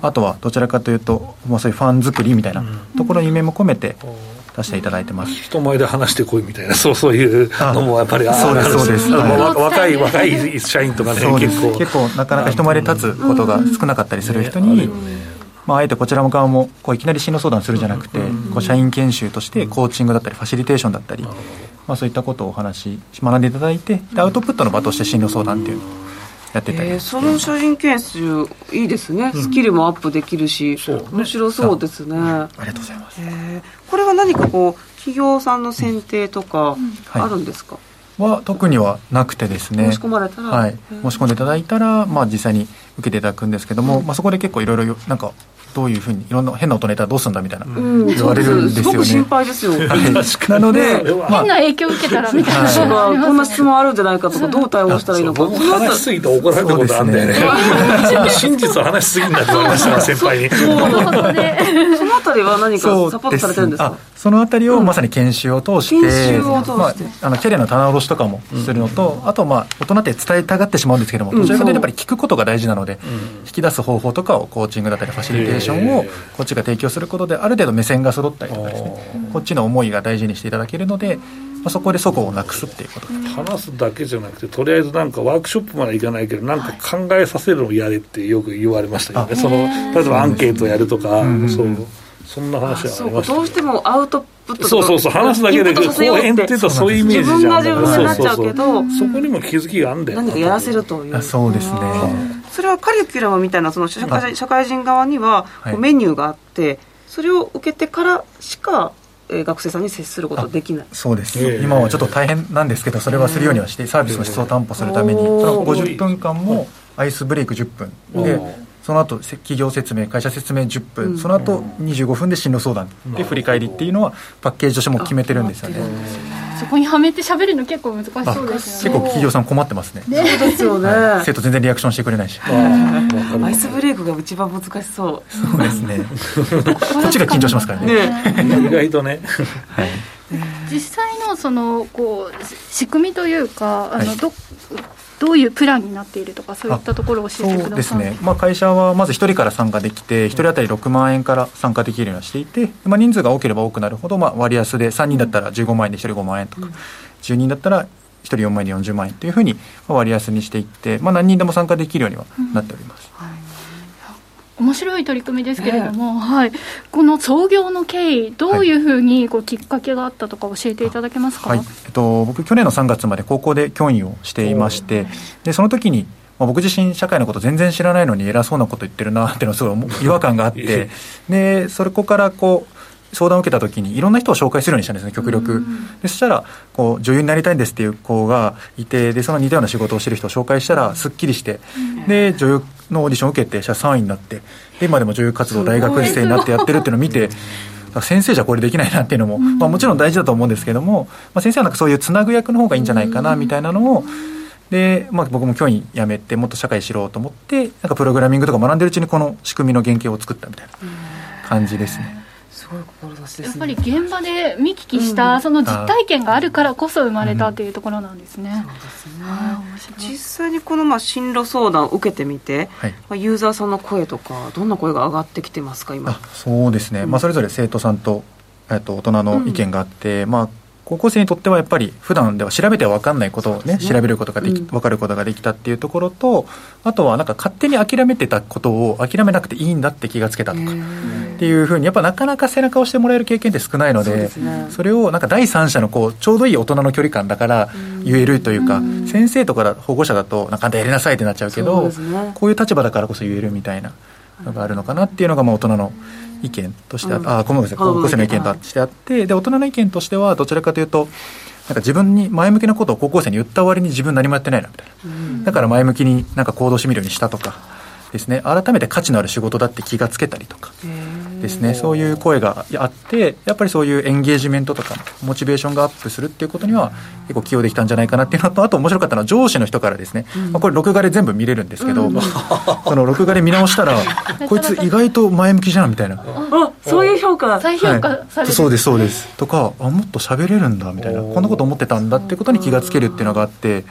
あとはどちらかというと、まあ、そういうファン作りみたいなところに夢も込めて、出していただいてます。人前で話してこいみたいなそうそういうのもやっぱりそうですそうです、若い若い社員とかね結構。結構なかなか人前で立つことが少なかったりする人に、まあ、あえてこちらも側もこういきなり進路相談するじゃなくて、こう社員研修としてコーチングだったりファシリテーションだったり、まあ、そういったことをお話し学んでいただいてアウトプットの場として進路相談っていうのをやってたり、えー、その社員研修いいですね、スキルもアップできるし、面白そうですね、ありがとうございます、えー、これは何かこう企業さんの選定とかあるんですか、は特にはなくてですね。申し込まれたら、はい、申し込んでいただいたら、まあ、実際に受けていただくんですけども、まあ、そこで結構いろいろなんかどういうふうにいろんな変な音ネタどうすんだみたいな言われるんですよね、すごく心配ですよ、はい、[LAUGHS] なので、まあ、変な影響受けたらみたいな、はい、こんな質問あるんじゃないかとかどう対応したらいいのか。話しすぎて怒られたことあるんだよね。真実を話しすぎんだって言われました先輩に。[LAUGHS] そのあたりは何かサポートされてるんですか？そのあたりをまさに研修を通して、まあ、あのキャリアの棚卸しとかもするのと、あとまあ大人って伝えたがってしまうんですけども、どちらかというとやっぱり聞くことが大事なので、引き出す方法とかをコーチングだったりファシリテーションをこっちが提供することである程度目線が揃ったりとかですねこっちの思いが大事にしていただけるので、まあ、そこでそこをなくすっていうこと。話すだけじゃなくてとりあえずなんかワークショップまでいかないけどなんか考えさせるのをやれってよく言われましたよね、その例えばアンケートをやるとか、そうそんな話はありました、どうしてもアウトプットそうそうそう話すだけで講演っていうとそういうイメージじゃん。自分が自分になっちゃうけどそこにも気づきがあるんだよ何かやらせるという。そうですね。それはカリキュラムみたいなその社会社会人側にはメニューがあって、それを受けてからしか学生さんに接することできない。そうです、えー、今はちょっと大変なんですけどそれはするようにはしてサービスの質を担保するためにその50分間もアイスブレイク10分でその後企業説明会社説明10分、うん、その後25分で進路相談。で振り返りっていうのはパッケージとしても決めてるんですよね。そこにはめて喋るの結構難しそうですよね。結構企業さん困ってますね。ね。そうですよね、生徒全然リアクションしてくれないし。アイスブレイクが一番難しそう。そうですね。[LAUGHS] こっちが緊張しますからね。意外とね、はい。実際のそのこう仕組みというかあのど、はいどういうプランになっているとか、そういったところを教えてください。そうですね、まあ、会社はまず1人から参加できて、1人当たり6万円から参加できるようにしていて、まあ、人数が多ければ多くなるほど、まあ、割安で、3人だったら15万円で1人5万円とか、うん、10人だったら1人4万円で40万円というふうに割安にしていって、まあ、何人でも参加できるようにはなっております。うんはい面白い取り組みですけれども、はい、この創業の経緯、どういうふうにこうきっかけがあったとか、教えていただけますか、はい、えっと、僕、去年の3月まで高校で教員をしていまして、でその時に、まあ、僕自身、社会のこと全然知らないのに偉そうなこと言ってるなっていうのすごい [LAUGHS] 違和感があって、でそこからこう、相談を受けたときにいろんな人を紹介するようにしたんですね極力、でそしたらこう女優になりたいんですっていう子がいてでその似たような仕事をしてる人を紹介したらすっきりしてで女優のオーディションを受けて社3位になってで今でも女優活動大学生になってやってるっていうのを見て [LAUGHS] 先生じゃこれできないなっていうのも、まあ、もちろん大事だと思うんですけども、まあ、先生はなんかそういうつなぐ役の方がいいんじゃないかなみたいなのをで、まあ、僕も教員辞めてもっと社会知ろうと思ってなんかプログラミングとか学んでるうちにこの仕組みの原型を作ったみたいな感じですね。ごい志です、ね、やっぱり現場で見聞きした、その実体験があるからこそ生まれたというところなんですね。そうですね、実際にこのまあ進路相談を受けてみて、はい、まあ、ユーザーさんの声とかどんな声が上がってきてますか今？そうですね、まあ、それぞれ生徒さんとえっと、大人の意見があって、うん、まあ、高校生にとってはやっぱり普段では調べては分かんないことをね、調べることができ、分かることができたっていうところと、あとはなんか勝手に諦めてたことを諦めなくていいんだって気がつけたとか、っていうふうに、やっぱなかなか背中を押してもらえる経験って少ないので、それをなんか第三者のこう、ちょうどいい大人の距離感だから言えるというか、先生とか保護者だと、なんかやりなさいってなっちゃうけど、こういう立場だからこそ言えるみたいなのがあるのかなっていうのが、まあ大人の、意見としてあ、うん、あ、ごめんなさい、高校生の意見としてあって、で、大人の意見としては、どちらかというと、なんか自分に前向きなことを高校生に言った割に自分何もやってないなみたいな、うん、だから前向きになんか行動してみるようにしたとかですね。改めて価値のある仕事だって気がつけたりとかですね。そういう声があってやっぱりそういうエンゲージメントとかモチベーションがアップするっていうことには結構寄与できたんじゃないかなっていうのとあと面白かったのは上司の人からですね、うん、まあ、これ録画で全部見れるんですけど、うん、[LAUGHS] その録画で見直したら [LAUGHS] こいつ意外と前向きじゃんみたいな。あそういう評価。再評価される、そうですそうです。とかあもっと喋れるんだみたいな。こんなこと思ってたんだってことに気がつけるっていうのがあって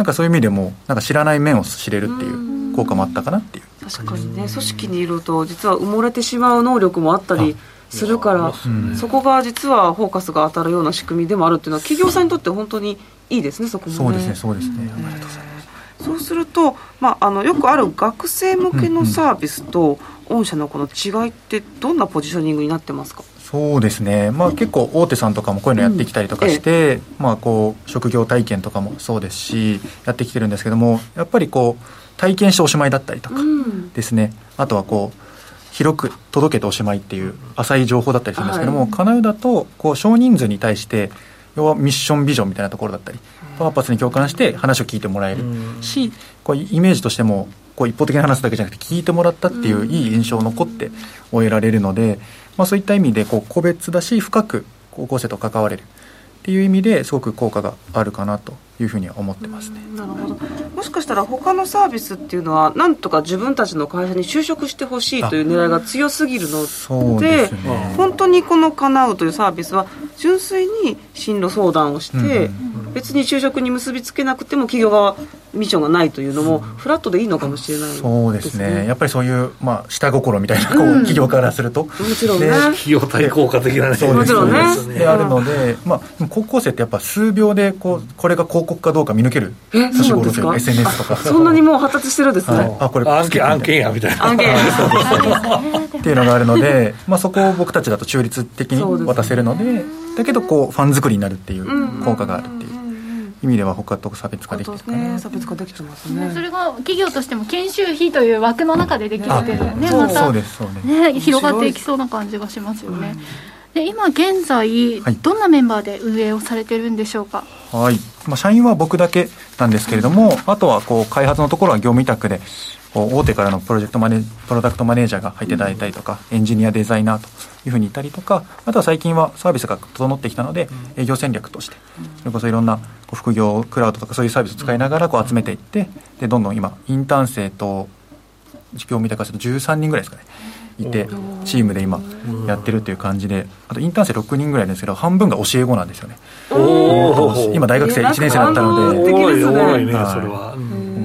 なんかそういう意味でもなんか知らない面を知れるっていう効果もあったかなっていう。確かにね。組織にいると実は埋もれてしまう能力もあったりするから、そこが実はフォーカスが当たるような仕組みでもあるっていうのは企業さんにとって本当にいいですねそこも、ね、そうですねそうですね、ありがとうございます。そうすると、まあ、あのよくある学生向けのサービスと御社のこの違いってどんなポジショニングになってますか？そうですね、まあ、結構大手さんとかもこういうのやってきたりとかして、うん、まあ、こう職業体験とかもそうですしやってきてるんですけどもやっぱりこう体験しておしまいだったりとかですね、うん、あとはこう広く届けておしまいっていう浅い情報だったりするんですけども、はい、カナウだとこう少人数に対して要はミッションビジョンみたいなところだったりパーパスに共感して話を聞いてもらえる。し、こうイメージとしてもこう一方的に話すだけじゃなくて聞いてもらったっていういい印象を残って終えられるので、まあ、そういった意味でこう個別だし深く高校生と関われるっていう意味ですごく効果があるかなというふうには思ってますね。なるほど。もしかしたら他のサービスっていうのはなんとか自分たちの会社に就職してほしいという狙いが強すぎるので、でね、本当にこのかなうというサービスは純粋に進路相談をして、うん、別に就職に結びつけなくても企業側ミッションがないというのもフラットでいいのかもしれない、ね、そうですね。やっぱりそういうまあ下心みたいなこう、うん、企業からすると、もちろんね。企業対効果的なね。もちろんね。であるので、まあ高校生ってやっぱ数秒でこうこれが広告かどうか見抜けるえそうなんですか？SNS とか。そんなにもう発達してるんですね、はい、あこれ案件案件やみたいな。案件 [LAUGHS] っていうのがあるので、まあ、そこを僕たちだと中立的に渡せるのでだけどこうファン作りになるっていう効果があるっていう意味では他と差別化できてるね。差別化できてますね。それが企業としても研修費という枠の中でできるっていうねまたね広がっていきそうな感じがしますよね、で今現在、はい、どんなメンバーで運営をされてるんでしょうか？はい、まあ、社員は僕だけなんですけれども、あとはこう開発のところは業務委託で大手からのプロジェクトマネプロダクトマネージャーが入っていただいたりとか、エンジニアデザイナーというふうにいたりとかあとは最近はサービスが整ってきたので、営業戦略としてそれこそいろんな副業クラウドとかそういうサービスを使いながらこう集めていってでどんどん今インターン生と時給を見たかすると13人ぐらいですかね。いてチームで今やってるっていう感じであとインターン生6人ぐらいですけど半分が教え子なんですよね。今大学生1年生だったので、面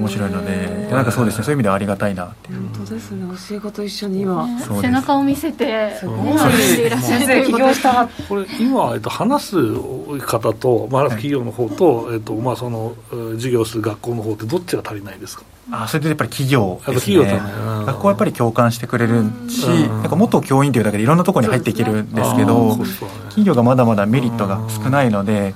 白いのでなんかそうですね。そういう意味ではありがたいな。っていう本当ですね。教え子と一緒に今、背中を見せてすごいいらっしゃ業した。これ今、えっと、話す方と、まあ、企業の方と、えっとまあ、その授業する学校の方ってどっちが足りないですか？あそれでやっぱり企業ですね、ね、学校はやっぱり共感してくれる。し、なんか元教員というだけでいろんなところに入っていけるんですけど、企業がまだまだメリットが少ないので、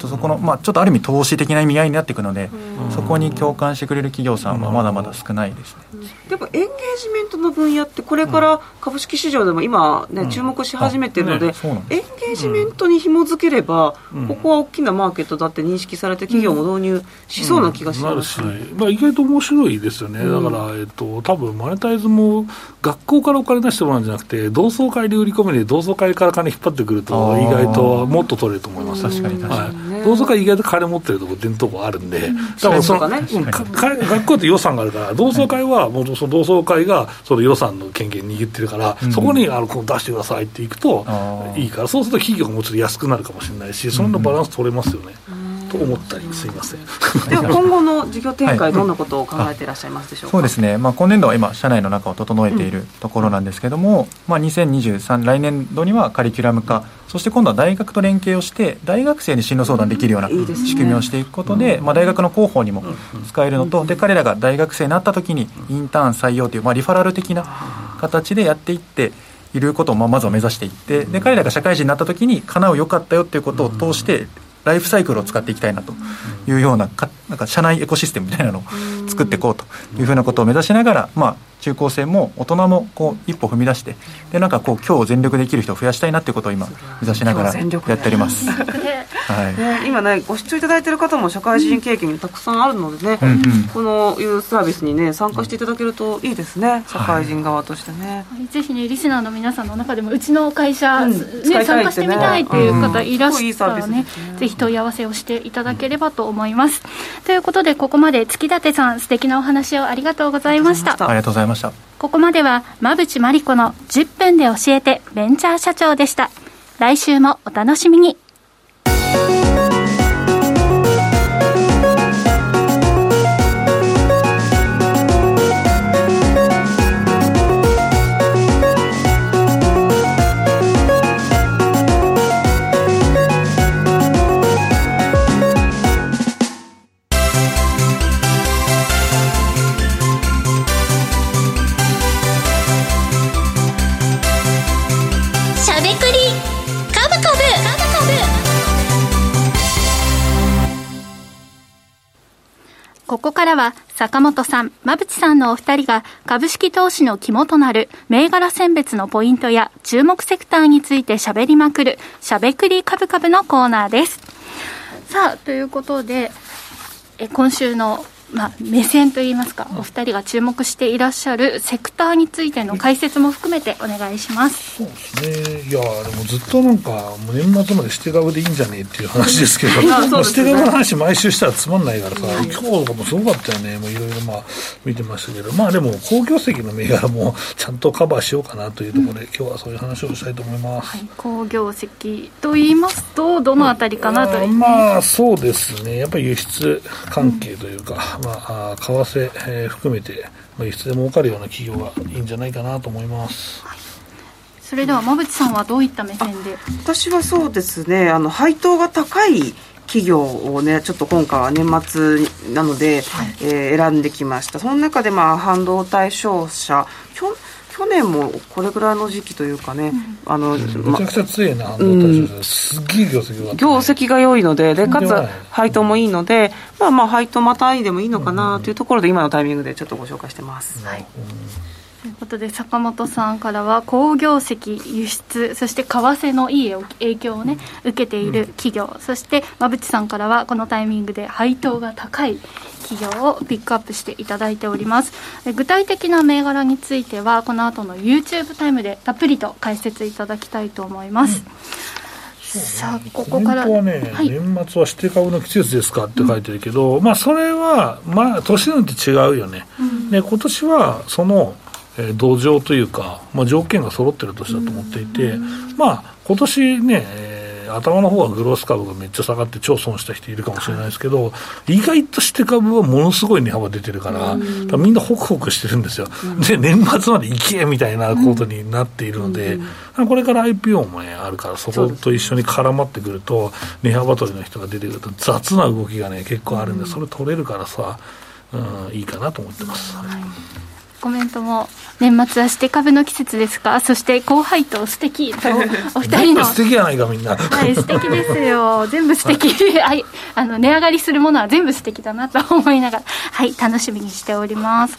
とそこの、まあ、ちょっとある意味投資的な意味合いになっていくので、そこに共感してくれる企業さんはまだまだ少ないですね、でもエンゲージメントの分野ってこれから株式市場でも今、ね注目し始めてるので、エンゲージメントに紐付ければ、ここは大きなマーケットだって認識されて企業も導入しそうな気がします、まあ、意外と面白いですよね、だから、えっと多分マネタイズも学校からお金出してもらうんじゃなくて同窓会で売り込みで同窓会から金引っ張ってくると意外ともっと取れると思います。確かに確かに、はい、同窓会意外と金持ってるとこ伝統校あるんで、うん、だからその、ね、[LAUGHS] 学校って予算があるから同窓会はもうその同窓会がその予算の権限握ってるから、うん、そこにあのこの出してくださいっていくといいからそうすると企業がもうちょっと安くなるかもしれないしそんなバランス取れますよね。うんと思ったりすいません。では今後の事業展開、どんなことを考えていらっしゃいますでしょうか、そうですね、まあ、今年度は今社内の中を整えているところなんですけれども、うん、まあ、2023来年度にはカリキュラム化。そして今度は大学と連携をして大学生に進路相談できるような仕組みをしていくことで、まあ、大学の広報にも使えるのと、で彼らが大学生になった時にインターン採用という、まあ、リファラル的な形でやっていっていることをまあまずは目指していってで彼らが社会人になった時に叶うよかったよっていうことを通してライフサイクルを使っていきたいなというようなかなんか社内エコシステムみたいなのを作っていこうというふうなことを目指しながら、まあ、中高生も大人もこう一歩踏み出してでなんかこう今日全力できる人を増やしたいなっていうことを今目指しながらやっております。[LAUGHS] はい。ね、今ねご視聴いただいている方も社会人経験たくさんあるのでね、うんこのいうサービスにね参加していただけるといいですね社会人側としてね、はい、ぜひねリスナーの皆さんの中でもうちの会社、ね、ね、参加してみたいっていう方いらっしゃったらね、うん、ぜひ問い合わせをしていただければと思います、ということでここまで月立さん素敵なお話をありがとうございました。ありがとうございましたここまでは馬淵真理子の10分で教えてベンチャー社長でした。来週もお楽しみに。ここからは坂本さん、馬淵さんのお二人が株式投資の肝となる銘柄選別のポイントや注目セクターについて喋りまくるしゃべくり株株のコーナーです。さあ、ということで、え今週のまあ、目線といいますか、お二人が注目していらっしゃるセクターについての解説も含めてお願いします。そうですね。いやでもずっとなんか、もう年末まで捨て株でいいんじゃねえっていう話ですけど、[LAUGHS] ね、捨て株の話毎週したらつまんないからさ、今日とかもすごかったよね。もういろいろまあ見てましたけど、まあでも、好業績の銘柄もちゃんとカバーしようかなというところで、うん、今日はそういう話をしたいと思います。はい、好業績と言いますと、どのあたりかなという、ね、まあそうですね。やっぱり輸出関係というか、うん、まあ、為替、えー、含めて、まあ、輸出で儲かるような企業がいいんじゃないかなと思います。はい。それでは馬渕さんはどういった目線で？私はそうですねあの配当が高い企業をねちょっと今回は年末なので、はい、えー、選んできました。その中でまあ半導体商社去年もこれぐらいの時期というかね、うん、あの、めちゃくちゃ強いな、うん、すげえ業績が、ね、業績が良いのででかつ配当もいいのでまあまあ配当またいでもいいのかなというところで今のタイミングでちょっとご紹介してます、はいということで坂本さんからは好業績輸出そして為替のいい影響をね受けている企業、うん、そして馬淵さんからはこのタイミングで配当が高い企業をピックアップしていただいております。具体的な銘柄についてはこの後の YouTube タイムでたっぷりと解説いただきたいと思います、うん。さあここからはね、はい、年末は指定株の季節ですかって書いてるけど、うん、まあそれはまあ年によって違うよね、うん、で今年はその、えー、土壌というか、まあ、条件が揃ってる年だと思っていて、うん、まあ今年ね、えー頭の方はグロース株がめっちゃ下がって超損した人いるかもしれないですけど、意外として株はものすごい値幅出てるから、からみんなホクホクしてるんですよ、で年末まで行けみたいなことになっているので、これから IPO も、ね、あるから、そこと一緒に絡まってくると、値幅取りの人が出てくると、雑な動きがね、結構あるんで、それ取れるからさ、うん、いいかなと思ってます。はいコメントも年末はして株の季節ですか？そして高配当素敵とお二人の [LAUGHS] 素敵やないかみんな。はい素敵ですよ。全部素敵。[LAUGHS] はいあの値上がりするものは全部素敵だなと思いながら。はい楽しみにしております。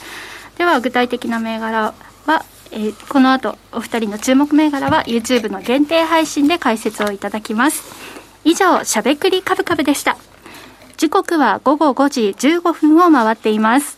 では具体的な銘柄はえー、この後お二人の注目銘柄は YouTube の限定配信で解説をいただきます。以上しゃべくりカブカブでした。時刻は午後5時15分を回っています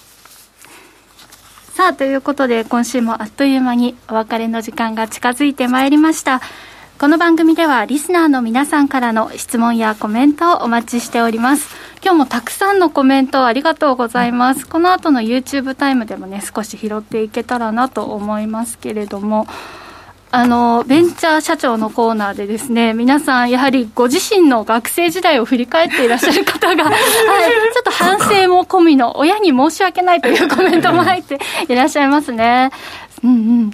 さあということで今週もあっという間にお別れの時間が近づいてまいりました。この番組ではリスナーの皆さんからの質問やコメントをお待ちしております。今日もたくさんのコメントありがとうございます。この後の YouTube タイムでもね少し拾っていけたらなと思いますけれども。あのベンチャー社長のコーナーでですね皆さんやはりご自身の学生時代を振り返っていらっしゃる方が、[LAUGHS] はい、ちょっと反省も込みの親に申し訳ないというコメントも入っていらっしゃいますね。うんうん。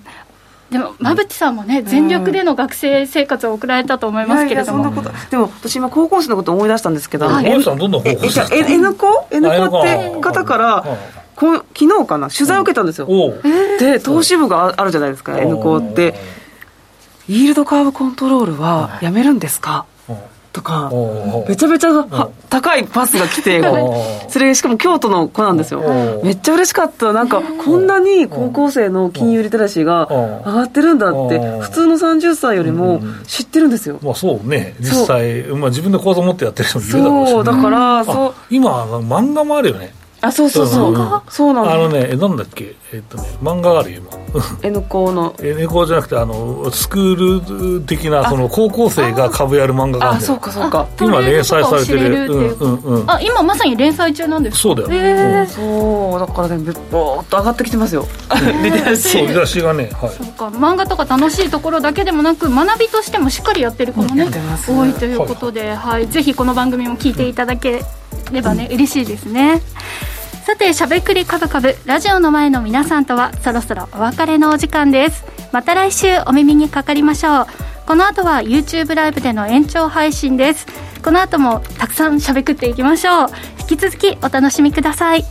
でも馬淵さんもね、全力での学生生活を送られたと思いますけれども、でも私今高校生のこと思い出したんですけど、はい、N 子 N 子？N 子って方からこ昨日かな？取材を受けたんですよ、で投資部があるじゃないですか N 子ってイールドカーブコントロールはやめるんですか、とか、めちゃめちゃ高いパスが来て、[LAUGHS] それしかも京都の子なんですよ。めっちゃ嬉しかった。なんか、こんなに高校生の金融リテラシーが上がってるんだって、普通の30歳よりも知ってるんですよ。まあそうね、実際、まあ自分で口座持ってやってる人もいるだろうし、そう、だから、そう。今、漫画もあるよね。あそうそうそう、うん、そうなんあのねなんだっけ？えっとね漫画があるよ今。[LAUGHS] N 校の。N 校じゃなくてあのスクール的なその高校生が株やる漫画があるあそうかそうか。[LAUGHS] 今連載されてる。うんうんうん、あ今まさに連載中なんですそうだよ、えー、そう。だからねボーっと上がってきてますよ。リテラシーそうリテラシーがね、はい、そうか。漫画とか楽しいところだけでもなく学びとしてもしっかりやってる子もね、うん、多いということで、はい、はい、ぜひこの番組も聞いていただければね、うん、嬉しいですねさてしゃべくりカブカブラジオの前の皆さんとはそろそろお別れのお時間ですまた来週お耳にかかりましょうこの後は YouTube ライブでの延長配信ですこの後もたくさんしゃべくっていきましょう引き続きお楽しみください